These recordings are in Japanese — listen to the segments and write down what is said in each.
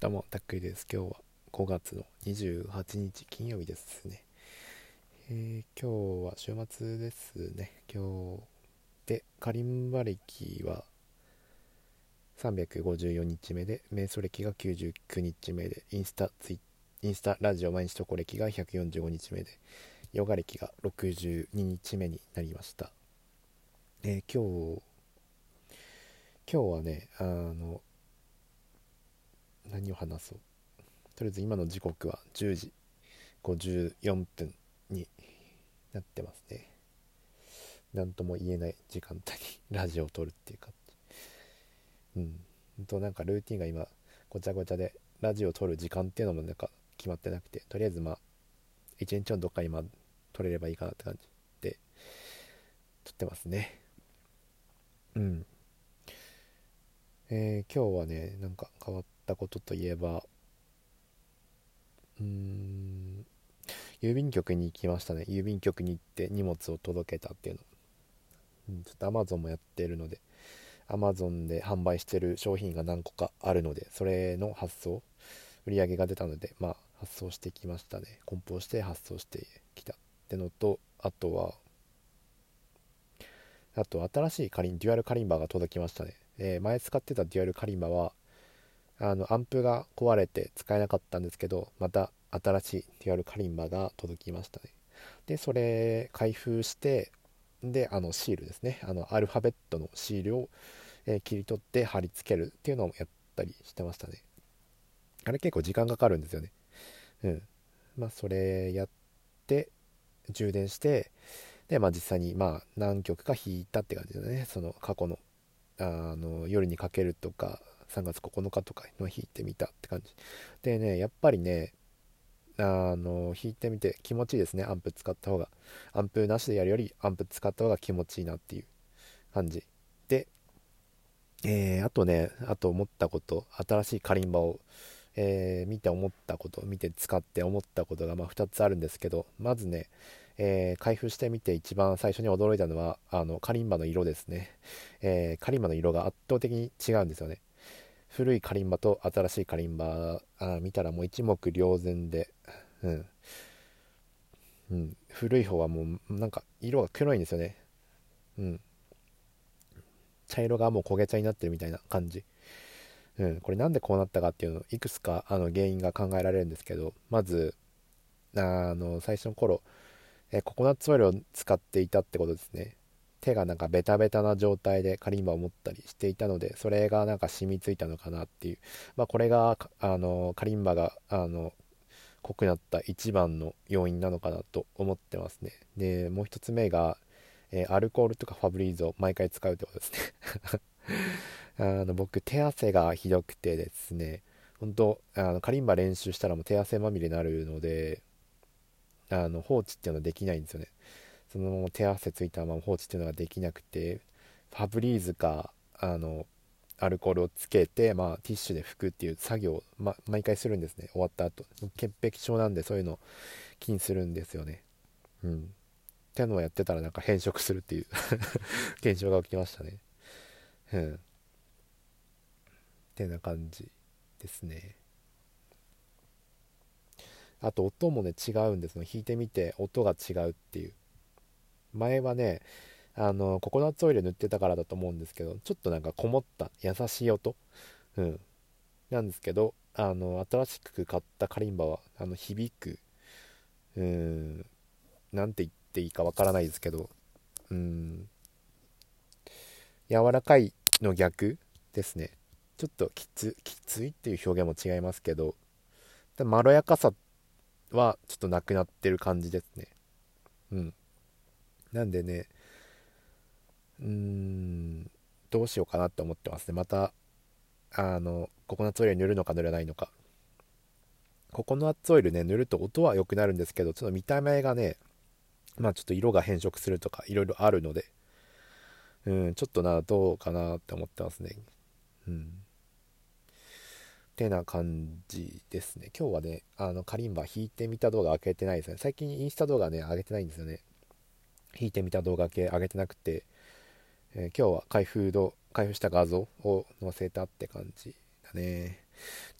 どうも、たっくりです。今日は5月の28日金曜日ですね。えー、今日は週末ですね。今日で、カリンバ歴は354日目で、瞑想歴が99日目で、インスタ、ツイインスタ、ラジオ、毎日投稿歴が145日目で、ヨガ歴が62日目になりました。えー、今日、今日はね、あの、何を話そう？とりあえず今の時刻は10時54分になってますね。何とも言えない時間帯に ラジオを撮るっていう感じうん。となんかルーティンが今ごちゃごちゃでラジオを撮る時間っていうのもなんか決まってなくてとりあえずまあ一日のどっかにま撮れればいいかなって感じで撮ってますね。うん。えー、今日はねなんか変わったことといえばうーん郵便局に行きましたね。郵便局に行って荷物を届けたっていうの、うん、ちょっと Amazon もやってるので Amazon で販売してる商品が何個かあるのでそれの発送売り上げが出たのでまあ発送してきましたね。梱包して発送してきたってのとあとはあと新しいカリンデュアルカリンバーが届きましたね。えー、前使ってたデュアルカリンバはあのアンプが壊れて使えなかったんですけどまた新しいデュアルカリンバが届きましたね。でそれ開封してであのシールですね。あのアルファベットのシールを、えー、切り取って貼り付けるっていうのをやったりしてましたね。あれ結構時間かかるんですよね。うん。まあそれやって充電してでまあ実際にまあ何曲か弾いたって感じだね。その過去のあの夜にかけるとか3月9日とかの弾いてみたって感じ。でねやっぱりねあの弾いてみて気持ちいいですね。アンプ使った方が。アンプなしでやるよりアンプ使った方が気持ちいいなっていう感じ。でえー、あとねあと思ったこと新しいカリンバを、えー、見て思ったこと見て使って思ったことがまあ2つあるんですけどまずねえー、開封してみて一番最初に驚いたのはあのカリンバの色ですね、えー、カリンバの色が圧倒的に違うんですよね。古いカリンバと新しいカリンバあ見たらもう一目瞭然で、うん、うん、古い方はもうなんか色が黒いんですよね。うん。茶色がもう焦げ茶になってるみたいな感じ。うん、これなんでこうなったかっていうのいくつかあの原因が考えられるんですけどまずあの最初の頃えココナッツオイルを使っていたってことですね。手がなんかベタベタな状態でカリンバを持ったりしていたのでそれがなんか染みついたのかなっていう。まあこれがあのカリンバがあの濃くなった一番の要因なのかなと思ってますね。でもう一つ目が、えー、アルコールとかファブリーズを毎回使うってことですね。あの僕手汗がひどくてですね。本当あのカリンバ練習したらもう手汗まみれになるのであの放置っていうのはできないんですよね。そのまま手汗ついたまま放置っていうのができなくてファブリーズかあのアルコールをつけて、まあ、ティッシュで拭くっていう作業を、ま、毎回するんですね。終わった後。潔癖症なんでそういうの気にするんですよね。うん。っていうのをやってたらなんか変色するっていう。現象が起きましたね。うん。ってな感じですね。あと音もね違うんです。よ弾いてみて音が違うっていう。前はねあのココナッツオイル塗ってたからだと思うんですけどちょっとなんかこもった優しい音。うん。なんですけどあの新しく買ったカリンバはあの響くうんなんて言っていいかわからないですけどうん。柔らかいの逆ですね。ちょっときつきついっていう表現も違いますけどまろやかさはちょっとなくなってる感じですね。うん。なんでねうーんどうしようかなって思ってますねまたあのココナッツオイル塗るのか塗らないのかココナッツオイルね塗ると音は良くなるんですけどちょっと見た目がねまあちょっと色が変色するとかいろいろあるのでうんちょっとなどうかなって思ってますねうんてな感じですね。今日はね、あの、カリンバ弾いてみた動画開けてないですね。最近インスタ動画ね、上げてないんですよね。弾いてみた動画系上げてなくて、えー、今日は開封度、開封した画像を載せたって感じだね。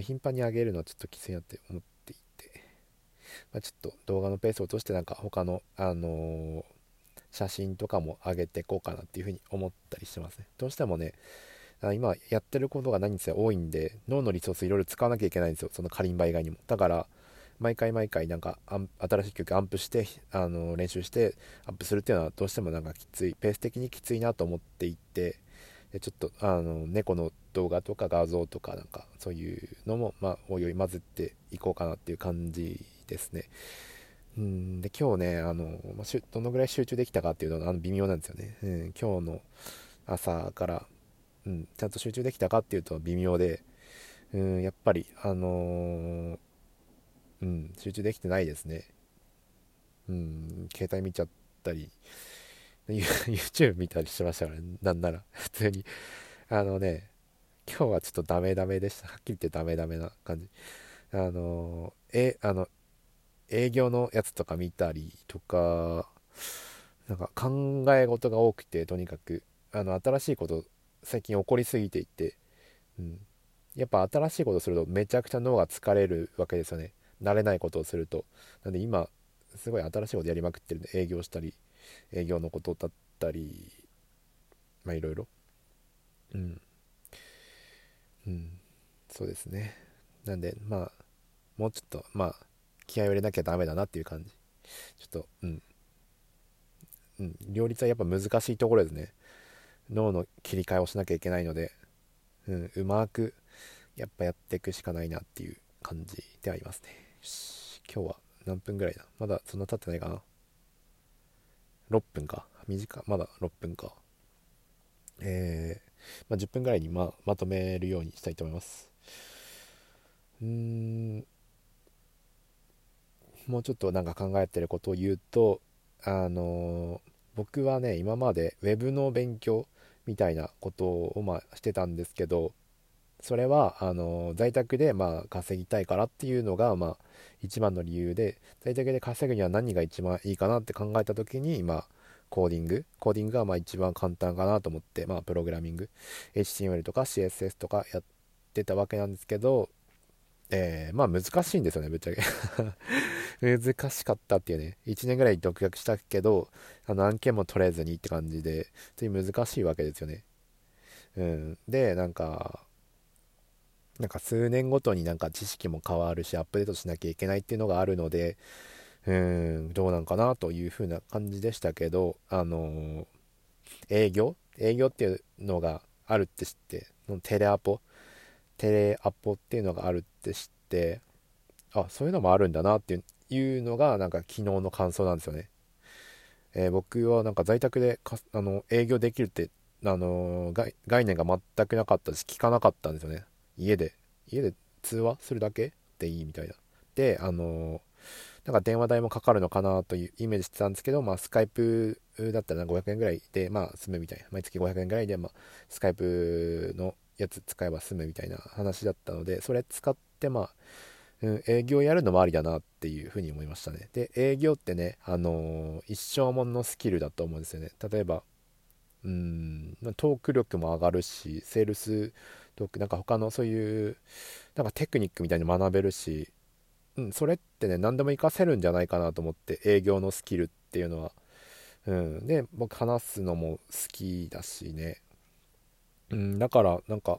頻繁に上げるのはちょっときついなって思っていて、まあ、ちょっと動画のペースを落としてなんか他の、あのー、写真とかも上げていこうかなっていうふうに思ったりしてますね。どうしてもね今やってることが何せ多いんで脳のリソースいろいろ使わなきゃいけないんですよ。そのカリンバ以外にも。だから毎回毎回なんか新しい曲アンプしてあの練習してアップするっていうのはどうしてもなんかきついペース的にきついなと思っていてでちょっとあの猫の動画とか画像とかなんかそういうのもまあおいおい混ぜていこうかなっていう感じですね。うんで今日ねあの、まあ、どのぐらい集中できたかっていうのはあの微妙なんですよね、うん、今日の朝からうん、ちゃんと集中できたかっていうと微妙で、うん、やっぱり、あのー、うん、集中できてないですね。うん、携帯見ちゃったり、YouTube 見たりしてましたから、ね、なんなら、普通に。あのね、今日はちょっとダメダメでした。はっきり言ってダメダメな感じ。あの、え、あの、営業のやつとか見たりとか、なんか考え事が多くて、とにかく、あの、新しいこと最近起こりすぎていて、うん、やっぱ新しいことするとめちゃくちゃ脳が疲れるわけですよね慣れないことをすると。なんで今すごい新しいことやりまくってるんで営業したり営業のことだったりまあいろいろ。うん。うん。そうですね。なんでまあもうちょっとまあ気合を入れなきゃダメだなっていう感じ。ちょっとうん。うん。両立はやっぱ難しいところですね。脳の切り替えをしなきゃいけないので、うん、うまくやっぱやっていくしかないなっていう感じでありますね。今日は何分ぐらいだ？まだそんな経ってないかな ?6 分か。短い。まだ6分か。えー、まあ、10分ぐらいにままとめるようにしたいと思います。うん、もうちょっとなんか考えてることを言うと、あのー、僕はね、今まで web の勉強みたいなことをまあしてたんですけどそれはあの在宅でまあ稼ぎたいからっていうのがまあ一番の理由で在宅で稼ぐには何が一番いいかなって考えた時にまあコーディング。コーディングがまあ一番簡単かなと思ってまあプログラミング。HTML とか CSS とかやってたわけなんですけどえー、まあ難しいんですよねぶっちゃけ。難しかったっていうね。1年ぐらい独学したけどあの案件も取れずにって感じで普通に難しいわけですよね。うん。でなんかなんか数年ごとになんか知識も変わるしアップデートしなきゃいけないっていうのがあるのでうんどうなんかなという風な感じでしたけどあの、営業？営業っていうのがあるって知ってテレアポ？テレアポっていうのがあるって知ってあそういうのもあるんだなっていうのがなんか昨日の感想なんですよね、えー、僕はなんか在宅であの営業できるってあの、概念が全くなかったし聞かなかったんですよね。家で家で通話するだけでいいみたいなであの、なんか電話代もかかるのかなというイメージしてたんですけど、まあ、スカイプだったら500円ぐらいで、まあ、済むみたいな。毎月500円ぐらいで、まあ、スカイプのやつ使えば済むみたいな話だったのでそれ使ってまあ、うん、営業やるのもありだなっていうふうに思いましたね。で営業ってねあのー、一生もんのスキルだと思うんですよね。例えばうんトーク力も上がるしセールストークなんか他のそういうなんかテクニックみたいに学べるし、うん、それってね何でも活かせるんじゃないかなと思って営業のスキルっていうのは。うんで僕話すのも好きだしね。うん、だからなんか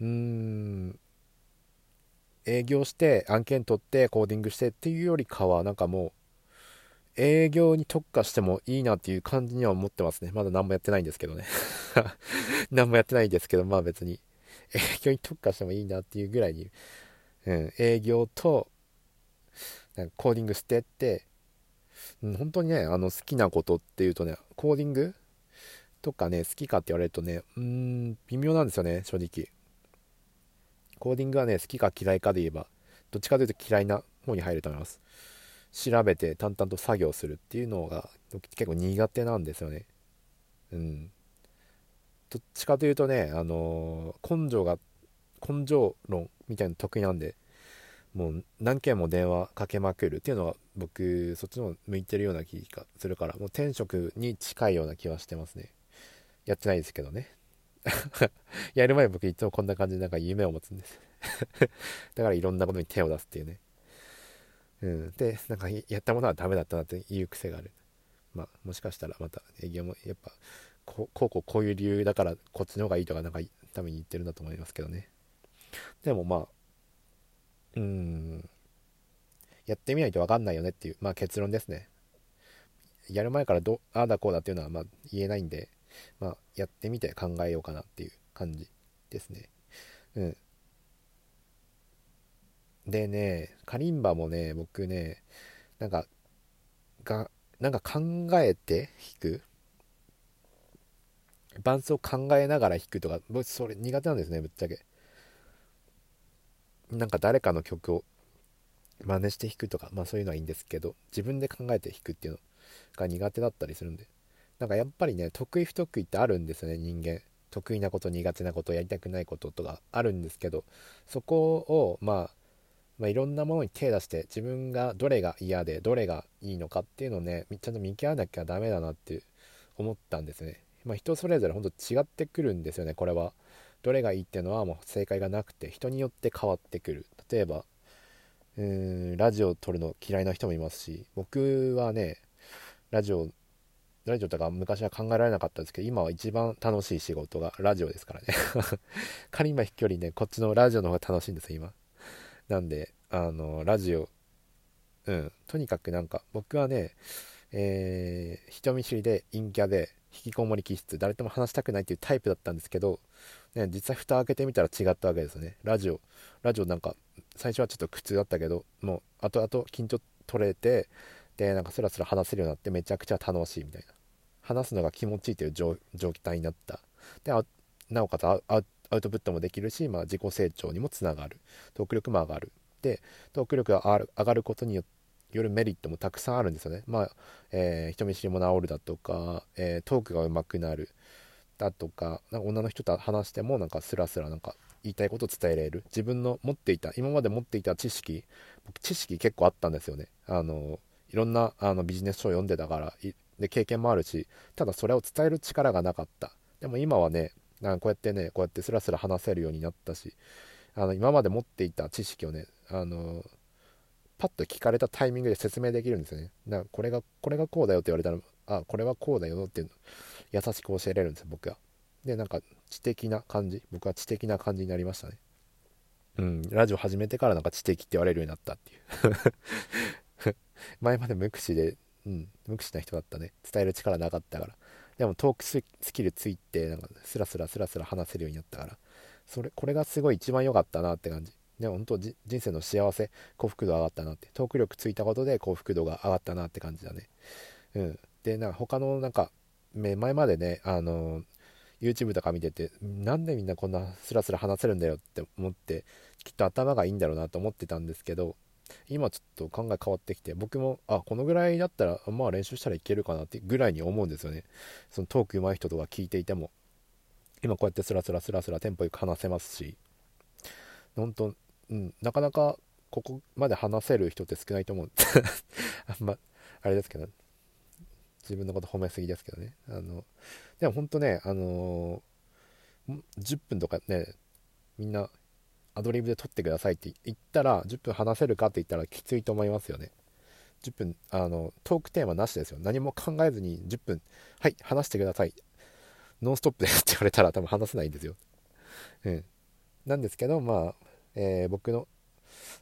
うーん営業して案件取ってコーディングしてっていうよりかはなんかもう営業に特化してもいいなっていう感じには思ってますねまだ何もやってないんですけどね 何もやってないんですけどまあ別に営業に特化してもいいなっていうぐらいに、うん、営業となんかコーディングしてって、うん、本当にねあの好きなことっていうとねコーディングとかね、好きかって言われるとね、うーん、微妙なんですよね、正直。コーディングはね、好きか嫌いかで言えば、どっちかというと嫌いな方に入ると思います。調べて淡々と作業するっていうのが結構苦手なんですよね。うん。どっちかというとね、あのー、根性が、根性論みたいな得意なんで、もう何件も電話かけまくるっていうのは僕そっちの方向いてるような気がするからもう転職に近いような気はしてますねやってないですけどね やる前僕いつもこんな感じでなんか夢を持つんです だからいろんなことに手を出すっていうねうん。でなんかやったものはダメだったなっていう癖がある。まあもしかしたらまた営業もやっぱこうこうこういう理由だからこっちの方がいいとかなんかために言ってるんだと思いますけどね。でもまあうん。やってみないと分かんないよねっていう、まあ、結論ですね。やる前からどああだこうだっていうのはまあ言えないんで、まあ、やってみて考えようかなっていう感じですね。うん。でねカリンバもね僕ねなんかがなんか考えて弾く。伴奏考えながら弾くとか僕それ苦手なんですねぶっちゃけ。なんか誰かの曲を真似して弾くとかまあそういうのはいいんですけど自分で考えて弾くっていうのが苦手だったりするんで。なんかやっぱりね得意不得意ってあるんですよね人間。得意なこと苦手なことやりたくないこととかあるんですけどそこをまあまあ、いろんなものに手出して自分がどれが嫌でどれがいいのかっていうのをねちゃんと見極めなきゃダメだなって思ったんですね。まあ、人それぞれほんと違ってくるんですよねこれは。どれがいいっていうのはもう正解がなくて人によって変わってくる。例えばうーんラジオを撮るの嫌いな人もいますし僕はねラジオラジオとか昔は考えられなかったんですけど今は一番楽しい仕事がラジオですからね 仮に今飛距離ねこっちのラジオの方が楽しいんですよ今なんであのラジオうんとにかくなんか僕はねえー、人見知りで陰キャで引きこもり気質誰とも話したくないっていうタイプだったんですけど、ね、実際蓋開けてみたら違ったわけですよね。ラジオラジオなんか最初はちょっと苦痛だったけどもう後々緊張取れてでなんかスラスラ話せるようになってめちゃくちゃ楽しいみたいな。話すのが気持ちいいという状態になった。でなおかつアウアウトプットもできるし、まあ、自己成長にもつながる。トーク力も上がる。でトーク力が上がることによるメリットもたくさんあるんですよね。まあ、えー、人見知りも治るだとか、えー、トークが上手くなるだとかなんか女の人と話してもなんかスラスラなんか言いたいことを伝えられる。自分の持っていた今まで持っていた知識僕知識結構あったんですよね。あのいろんなあのビジネス書を読んでたからで経験もあるしただそれを伝える力がなかった。でも今はねこうやってねこうやってスラスラ話せるようになったしあの今まで持っていた知識をねあのパッと聞かれたタイミングで説明できるんですよね。だかこれがこれがこうだよって言われたらあこれはこうだよっていうの優しく教えれるんですよ僕は。でなんか知的な感じ僕は知的な感じになりましたね。うんラジオ始めてからなんか知的って言われるようになったっていう。前まで無口でうん無口な人だったね。伝える力なかったから。でもトークスキルついてなんかスラスラスラスラ話せるようになったから。それこれがすごい一番良かったなって感じ。で本当人生の幸せ幸福度上がったなって。トーク力ついたことで幸福度が上がったなって感じだね。うん。でなんか他のなんか前までねあの YouTube とか見ててなんでみんなこんなスラスラ話せるんだよって思ってきっと頭がいいんだろうなと思ってたんですけど今ちょっと考え変わってきて僕もあこのぐらいだったらまあ練習したらいけるかなってぐらいに思うんですよね。そのトーク上手い人とか聞いていても今こうやってスラスラスラスラテンポよく話せますし本当うんなかなかここまで話せる人って少ないと思う。あんまあれですけど自分のこと褒めすぎですけどね。あのでも本当ねあのー、10分とかねみんなアドリブで撮ってくださいって言ったら10分話せるかって言ったらきついと思いますよね。10分あのトークテーマなしですよ。何も考えずに10分はい話してください。ノンストップですって言われたら多分話せないんですよ。うん。なんですけどまあ、えー、僕の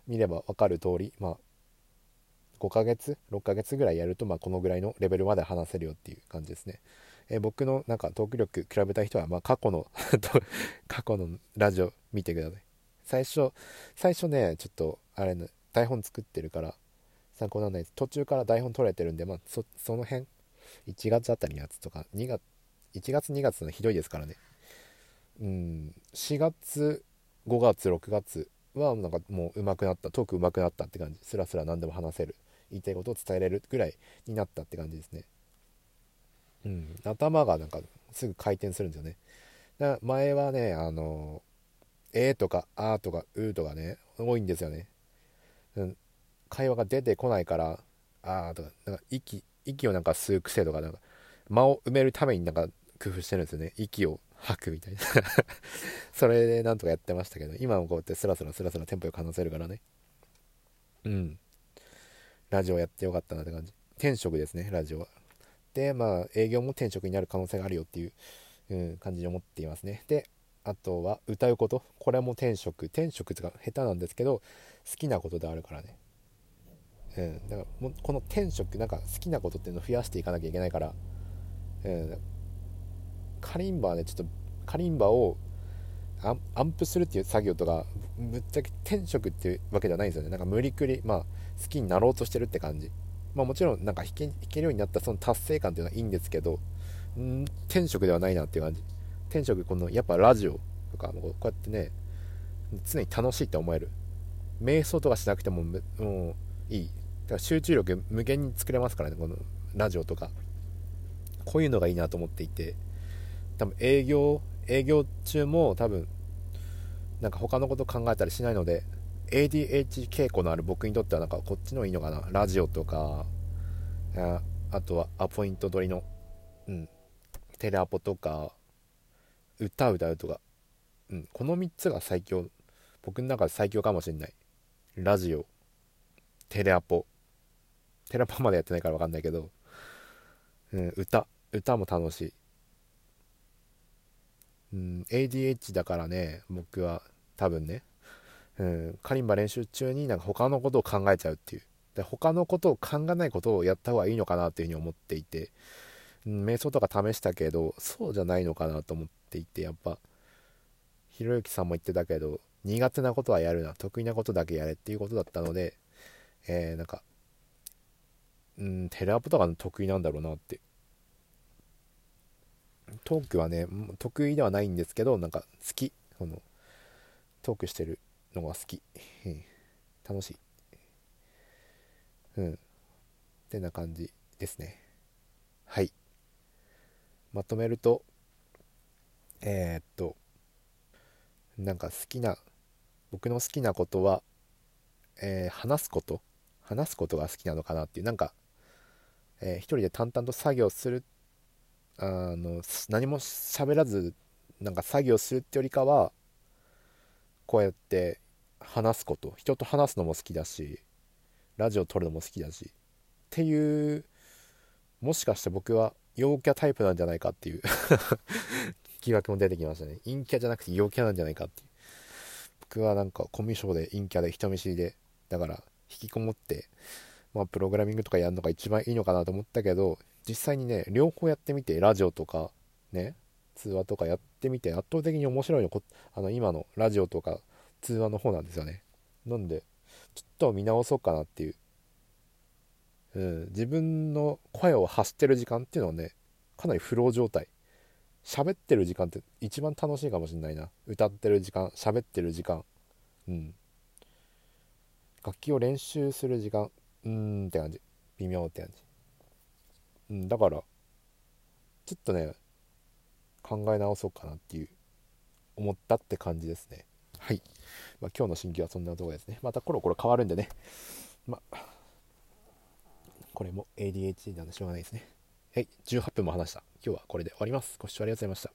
見れば分かる通りまあ5ヶ月6ヶ月ぐらいやると、まあ、このぐらいのレベルまで話せるよっていう感じですね、えー、僕のなんかトーク力比べた人は、まあ、過去の 過去のラジオ見てください。最初最初ねちょっとあれ、ね、台本作ってるから参考にならないです。途中から台本取れてるんで、まあ、そその辺1月あたりのやつとか2月1月2月のひどいですからね。うん4月5月6月はなんかもう上手くなったトーク上手くなったって感じ。スラスラ何でも話せる。言いたいことを伝えれるぐらいになったって感じですね。うん頭がなんかすぐ回転するんですよね。だから前はねあのえとかあーとかうーとかね多いんですよね、うん、会話が出てこないからあーとかなんか息息をなんか吸う癖とかなんか間を埋めるためになんか工夫してるんですよね。息を吐くみたいな。それでなんとかやってましたけど今もこうやってスラスラスラスラテンポよく話せるからね。うん。ラジオやってよかったなって感じ。転職ですねラジオは。でまあ営業も転職になる可能性があるよっていう、うん、感じに思っていますね。であとは歌うこと？これも転職。転職ってか下手なんですけど好きなことであるからね。うん。だからもこの転職なんか好きなことっていうのを増やしていかなきゃいけないから。うん。カリンバはねちょっとカリンバをアンプするっていう作業とかぶっちゃけ転職っていうわけではないんですよね。なんか無理くりまあ好きになろうとしてるって感じ。まあもちろんなんか弾け弾けるようになったその達成感っていうのはいいんですけどうん転職ではないなっていう感じ。転職このやっぱラジオとかこうやってね常に楽しいって思える。瞑想とかしなくてももういい。だから集中力無限に作れますからねこのラジオとか。こういうのがいいなと思っていて。多分営業営業中も多分なんか他のこと考えたりしないので ADH 傾向のある僕にとってはなんかこっちのいいのかなラジオとか。ああとはアポイント取りのうんテレアポとか。歌歌うとか、うん、この3つが最強。僕の中で最強かもしれない。ラジオ。テレアポ。テレアポまでやってないから分かんないけど、うん、歌。歌も楽しい。うん、ADH だからね僕は多分ね、うん、カリンバ練習中になんか他のことを考えちゃうっていう。で他のことを考えないことをやった方がいいのかなっていうふうに思っていて、うん、瞑想とか試したけどそうじゃないのかなと思って。っていてやっぱひろゆきさんも言ってたけど苦手なことはやるな得意なことだけやれっていうことだったので、えー、なんかうんテレアポとかの得意なんだろうなって。トークはね得意ではないんですけどなんか好き。そのトークしてるのが好き、うん、楽しい。うん。ってな感じですね。はい。まとめるとえー、っとなんか好きな僕の好きなことは、えー、話すこと話すことが好きなのかなっていうなんか、えー、一人で淡々と作業するあの何も喋らずなんか作業するってよりかはこうやって話すこと。人と話すのも好きだしラジオ撮るのも好きだしっていうもしかして僕は陽キャタイプなんじゃないかっていう。疑惑も出てきましたね。陰キャじゃなくて陽キャなんじゃないかっていう。僕はなんかコミュ障で陰キャで人見知りでだから引きこもってまあプログラミングとかやるのが一番いいのかなと思ったけど実際にね両方やってみてラジオとかね通話とかやってみて圧倒的に面白いのこあの今のラジオとか通話の方なんですよね。なんでちょっと見直そうかなっていう、うん、自分の声を発してる時間っていうのはねかなりフロー状態。喋ってる時間って一番楽しいかもしんないな。歌ってる時間喋ってる時間。うん。楽器を練習する時間。うーんって感じ。微妙って感じ。うん、だからちょっとね考え直そうかなっていう思ったって感じですね。はい、まあ、今日の新規はそんなところですね。またコロコロ変わるんでね。まあこれも ADHD なんでしょうがないですね。はい。18分も話した。今日はこれで終わります。ご視聴ありがとうございました。